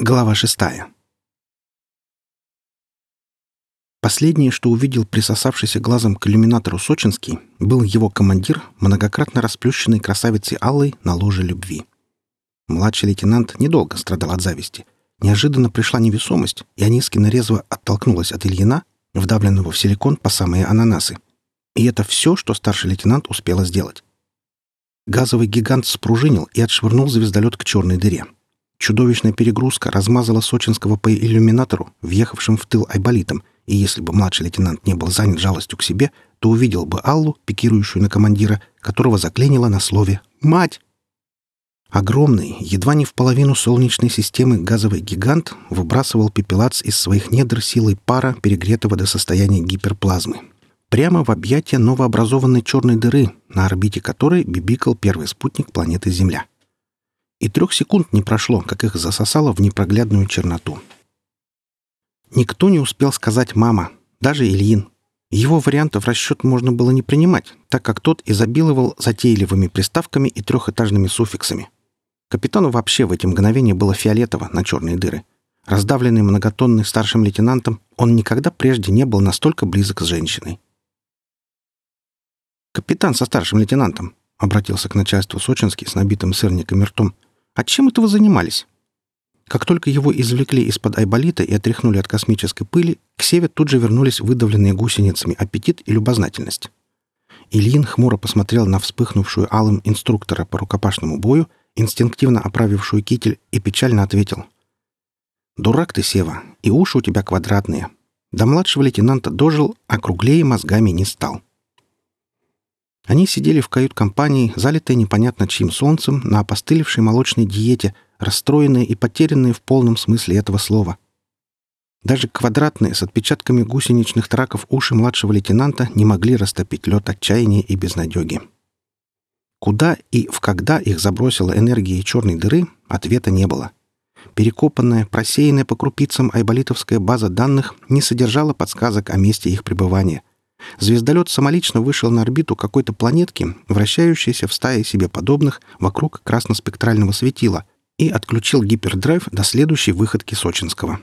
Глава шестая. Последнее, что увидел присосавшийся глазом к иллюминатору Сочинский, был его командир, многократно расплющенный красавицей Аллой на ложе любви. Младший лейтенант недолго страдал от зависти. Неожиданно пришла невесомость, и Анискина резво оттолкнулась от Ильина, вдавленного в силикон по самые ананасы. И это все, что старший лейтенант успела сделать. Газовый гигант спружинил и отшвырнул звездолет к черной дыре. Чудовищная перегрузка размазала Сочинского по иллюминатору, въехавшим в тыл айболитом, и если бы младший лейтенант не был занят жалостью к себе, то увидел бы Аллу, пикирующую на командира, которого заклинило на слове «Мать!». Огромный, едва не в половину солнечной системы газовый гигант выбрасывал пепелац из своих недр силой пара, перегретого до состояния гиперплазмы. Прямо в объятия новообразованной черной дыры, на орбите которой бибикал первый спутник планеты Земля. И трех секунд не прошло, как их засосало в непроглядную черноту. Никто не успел сказать «мама», даже Ильин. Его вариантов расчет можно было не принимать, так как тот изобиловал затейливыми приставками и трехэтажными суффиксами. Капитану вообще в эти мгновения было фиолетово на черные дыры. Раздавленный многотонный старшим лейтенантом, он никогда прежде не был настолько близок с женщиной. «Капитан со старшим лейтенантом», — обратился к начальству Сочинский с набитым сырником и ртом — а чем это вы занимались? Как только его извлекли из-под айболита и отряхнули от космической пыли, к Севе тут же вернулись выдавленные гусеницами аппетит и любознательность. Ильин хмуро посмотрел на вспыхнувшую алым инструктора по рукопашному бою, инстинктивно оправившую китель, и печально ответил. «Дурак ты, Сева, и уши у тебя квадратные. До младшего лейтенанта дожил, а круглее мозгами не стал». Они сидели в кают-компании, залитые непонятно чьим солнцем, на опостылевшей молочной диете, расстроенные и потерянные в полном смысле этого слова. Даже квадратные с отпечатками гусеничных траков уши младшего лейтенанта не могли растопить лед отчаяния и безнадеги. Куда и в когда их забросила энергия черной дыры, ответа не было. Перекопанная, просеянная по крупицам айболитовская база данных не содержала подсказок о месте их пребывания. Звездолет самолично вышел на орбиту какой-то планетки, вращающейся в стае себе подобных вокруг красноспектрального светила, и отключил гипердрайв до следующей выходки Сочинского.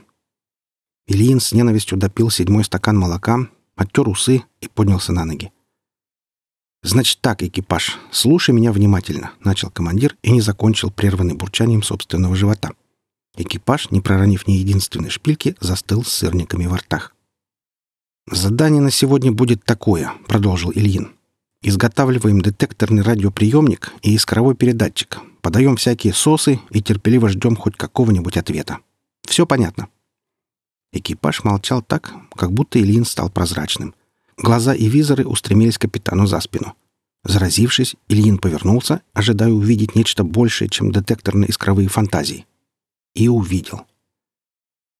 Ильин с ненавистью допил седьмой стакан молока, оттер усы и поднялся на ноги. «Значит так, экипаж, слушай меня внимательно», — начал командир и не закончил прерванный бурчанием собственного живота. Экипаж, не проронив ни единственной шпильки, застыл с сырниками во ртах. «Задание на сегодня будет такое», — продолжил Ильин. «Изготавливаем детекторный радиоприемник и искровой передатчик, подаем всякие сосы и терпеливо ждем хоть какого-нибудь ответа. Все понятно?» Экипаж молчал так, как будто Ильин стал прозрачным. Глаза и визоры устремились капитану за спину. Заразившись, Ильин повернулся, ожидая увидеть нечто большее, чем детекторные искровые фантазии. И увидел.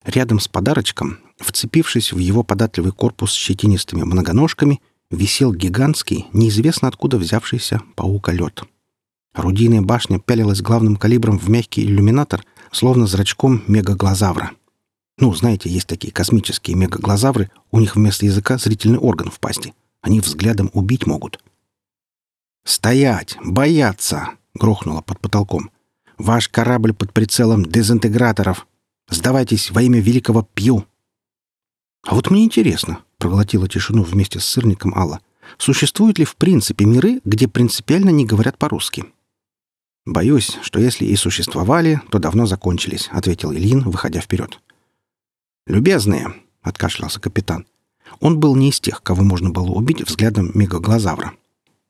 Рядом с подарочком Вцепившись в его податливый корпус с щетинистыми многоножками, висел гигантский, неизвестно откуда взявшийся паука-лед. Орудийная башня пялилась главным калибром в мягкий иллюминатор, словно зрачком мегаглазавра. Ну, знаете, есть такие космические мегаглазавры, у них вместо языка зрительный орган в пасти. Они взглядом убить могут. «Стоять! Бояться!» — грохнуло под потолком. «Ваш корабль под прицелом дезинтеграторов! Сдавайтесь во имя великого Пью!» «А вот мне интересно», — проглотила тишину вместе с сырником Алла, «существуют ли в принципе миры, где принципиально не говорят по-русски?» «Боюсь, что если и существовали, то давно закончились», — ответил Ильин, выходя вперед. «Любезные», — откашлялся капитан. Он был не из тех, кого можно было убить взглядом мегаглазавра.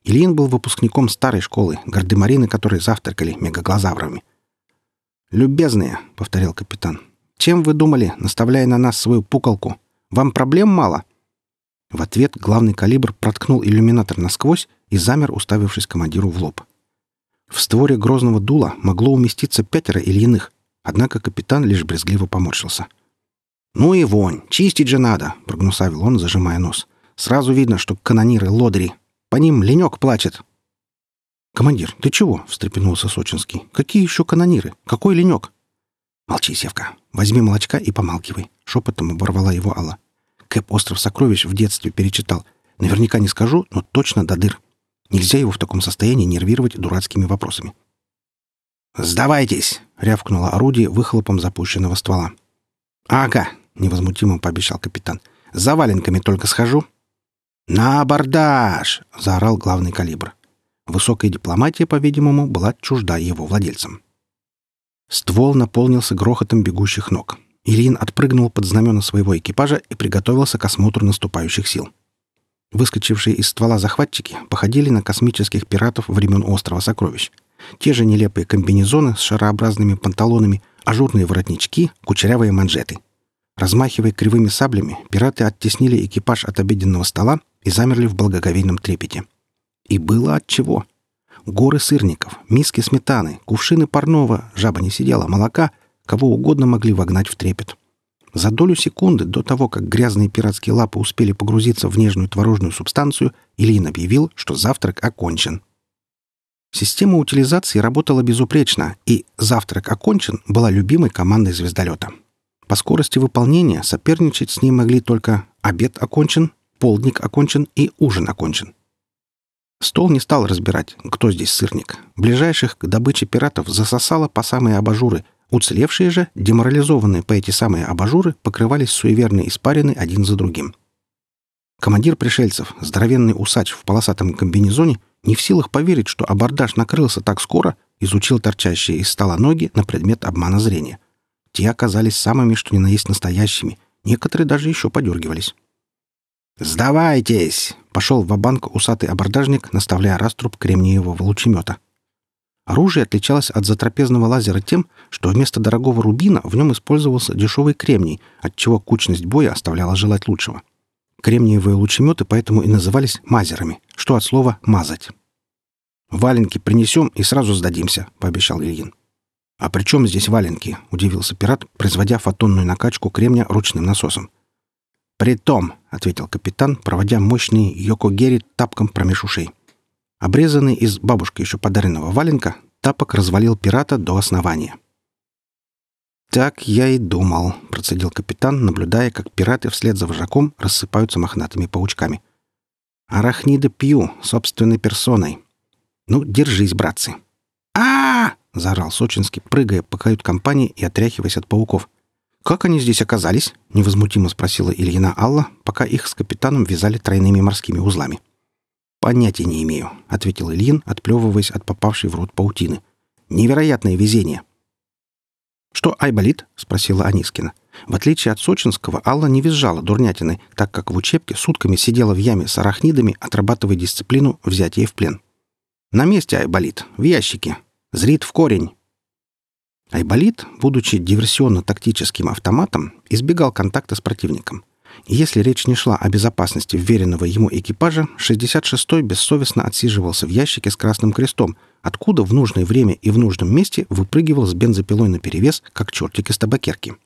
Ильин был выпускником старой школы, гардемарины которые завтракали мегаглазаврами. «Любезные», — повторил капитан, — «чем вы думали, наставляя на нас свою пукалку?» Вам проблем мало?» В ответ главный калибр проткнул иллюминатор насквозь и замер, уставившись командиру в лоб. В створе грозного дула могло уместиться пятеро Ильиных, однако капитан лишь брезгливо поморщился. «Ну и вонь! Чистить же надо!» — прогнусавил он, зажимая нос. «Сразу видно, что канониры лодыри. По ним ленек плачет». «Командир, ты чего?» — встрепенулся Сочинский. «Какие еще канониры? Какой ленек?» «Молчи, Севка. Возьми молочка и помалкивай», — шепотом оборвала его Алла. Кэп «Остров сокровищ» в детстве перечитал. Наверняка не скажу, но точно до дыр. Нельзя его в таком состоянии нервировать дурацкими вопросами. «Сдавайтесь!» — рявкнуло орудие выхлопом запущенного ствола. «Ага», — невозмутимо пообещал капитан. «За валенками только схожу». «На абордаж!» — заорал главный калибр. Высокая дипломатия, по-видимому, была чужда его владельцам. Ствол наполнился грохотом бегущих ног. Ильин отпрыгнул под знамена своего экипажа и приготовился к осмотру наступающих сил. Выскочившие из ствола захватчики походили на космических пиратов времен Острова Сокровищ. Те же нелепые комбинезоны с шарообразными панталонами, ажурные воротнички, кучерявые манжеты. Размахивая кривыми саблями, пираты оттеснили экипаж от обеденного стола и замерли в благоговейном трепете. И было от чего. Горы сырников, миски сметаны, кувшины парного, жаба не сидела, молока, кого угодно могли вогнать в трепет. За долю секунды до того, как грязные пиратские лапы успели погрузиться в нежную творожную субстанцию, Ильин объявил, что завтрак окончен. Система утилизации работала безупречно, и «завтрак окончен» была любимой командой звездолета. По скорости выполнения соперничать с ней могли только «обед окончен», «полдник окончен» и «ужин окончен». Стол не стал разбирать, кто здесь сырник. Ближайших к добыче пиратов засосало по самые абажуры. Уцелевшие же, деморализованные по эти самые абажуры, покрывались суеверной испарины один за другим. Командир пришельцев, здоровенный усач в полосатом комбинезоне, не в силах поверить, что абордаж накрылся так скоро, изучил торчащие из стола ноги на предмет обмана зрения. Те оказались самыми, что ни на есть настоящими. Некоторые даже еще подергивались. «Сдавайтесь!» — пошел в банк усатый абордажник, наставляя раструб кремниевого лучемета. Оружие отличалось от затрапезного лазера тем, что вместо дорогого рубина в нем использовался дешевый кремний, отчего кучность боя оставляла желать лучшего. Кремниевые лучеметы поэтому и назывались мазерами, что от слова «мазать». «Валенки принесем и сразу сдадимся», — пообещал Ильин. «А при чем здесь валенки?» — удивился пират, производя фотонную накачку кремня ручным насосом. «Притом», — ответил капитан, проводя мощный Йокогери тапком промеж ушей. Обрезанный из бабушки еще подаренного валенка, тапок развалил пирата до основания. «Так я и думал», — процедил капитан, наблюдая, как пираты вслед за вожаком рассыпаются мохнатыми паучками. «Арахниды пью, собственной персоной. Ну, держись, братцы». а, -а, -а заорал Сочинский, прыгая по кают-компании и отряхиваясь от пауков. «Как они здесь оказались?» — невозмутимо спросила Ильина Алла, пока их с капитаном вязали тройными морскими узлами. «Понятия не имею», — ответил Ильин, отплевываясь от попавшей в рот паутины. «Невероятное везение». «Что Айболит?» — спросила Анискина. В отличие от сочинского, Алла не визжала дурнятиной, так как в учебке сутками сидела в яме с арахнидами, отрабатывая дисциплину взятия в плен. «На месте Айболит, в ящике. Зрит в корень. Айболит, будучи диверсионно-тактическим автоматом, избегал контакта с противником. Если речь не шла о безопасности вверенного ему экипажа, 66-й бессовестно отсиживался в ящике с красным крестом, откуда в нужное время и в нужном месте выпрыгивал с бензопилой наперевес, как чертик из табакерки.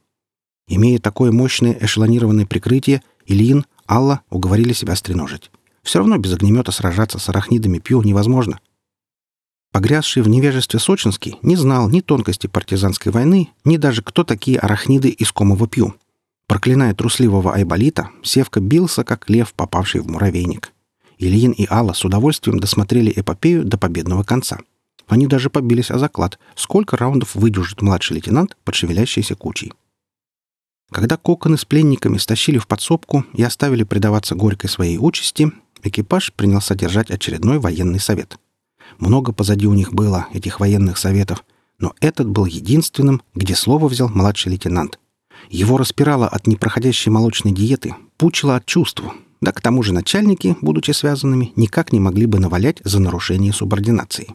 Имея такое мощное эшелонированное прикрытие, Ильин, Алла уговорили себя стреножить. Все равно без огнемета сражаться с арахнидами Пью невозможно — Погрязший в невежестве Сочинский не знал ни тонкости партизанской войны, ни даже кто такие арахниды из Комова Пью. Проклиная трусливого Айболита, Севка бился, как лев, попавший в муравейник. Ильин и Алла с удовольствием досмотрели эпопею до победного конца. Они даже побились о заклад, сколько раундов выдержит младший лейтенант под шевелящейся кучей. Когда коконы с пленниками стащили в подсобку и оставили предаваться горькой своей участи, экипаж принялся держать очередной военный совет — много позади у них было, этих военных советов, но этот был единственным, где слово взял младший лейтенант. Его распирало от непроходящей молочной диеты, пучило от чувств. Да к тому же начальники, будучи связанными, никак не могли бы навалять за нарушение субординации.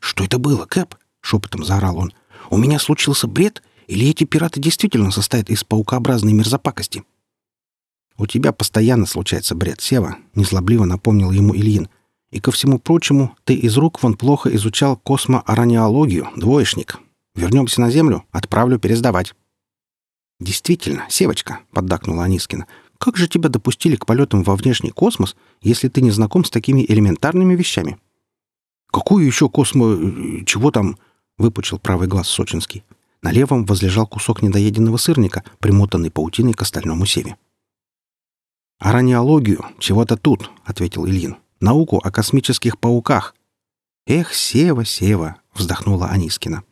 «Что это было, Кэп?» — шепотом заорал он. «У меня случился бред, или эти пираты действительно состоят из паукообразной мерзопакости?» «У тебя постоянно случается бред, Сева», — незлобливо напомнил ему Ильин — и ко всему прочему, ты из рук вон плохо изучал космоараниологию, двоечник. Вернемся на Землю, отправлю пересдавать». «Действительно, Севочка», — поддакнула Анискина, «как же тебя допустили к полетам во внешний космос, если ты не знаком с такими элементарными вещами?» «Какую еще космо... Чего там?» — выпучил правый глаз Сочинский. На левом возлежал кусок недоеденного сырника, примотанный паутиной к остальному севе. «Араниологию, чего-то тут», — ответил Ильин науку о космических пауках. «Эх, Сева, Сева!» — вздохнула Анискина.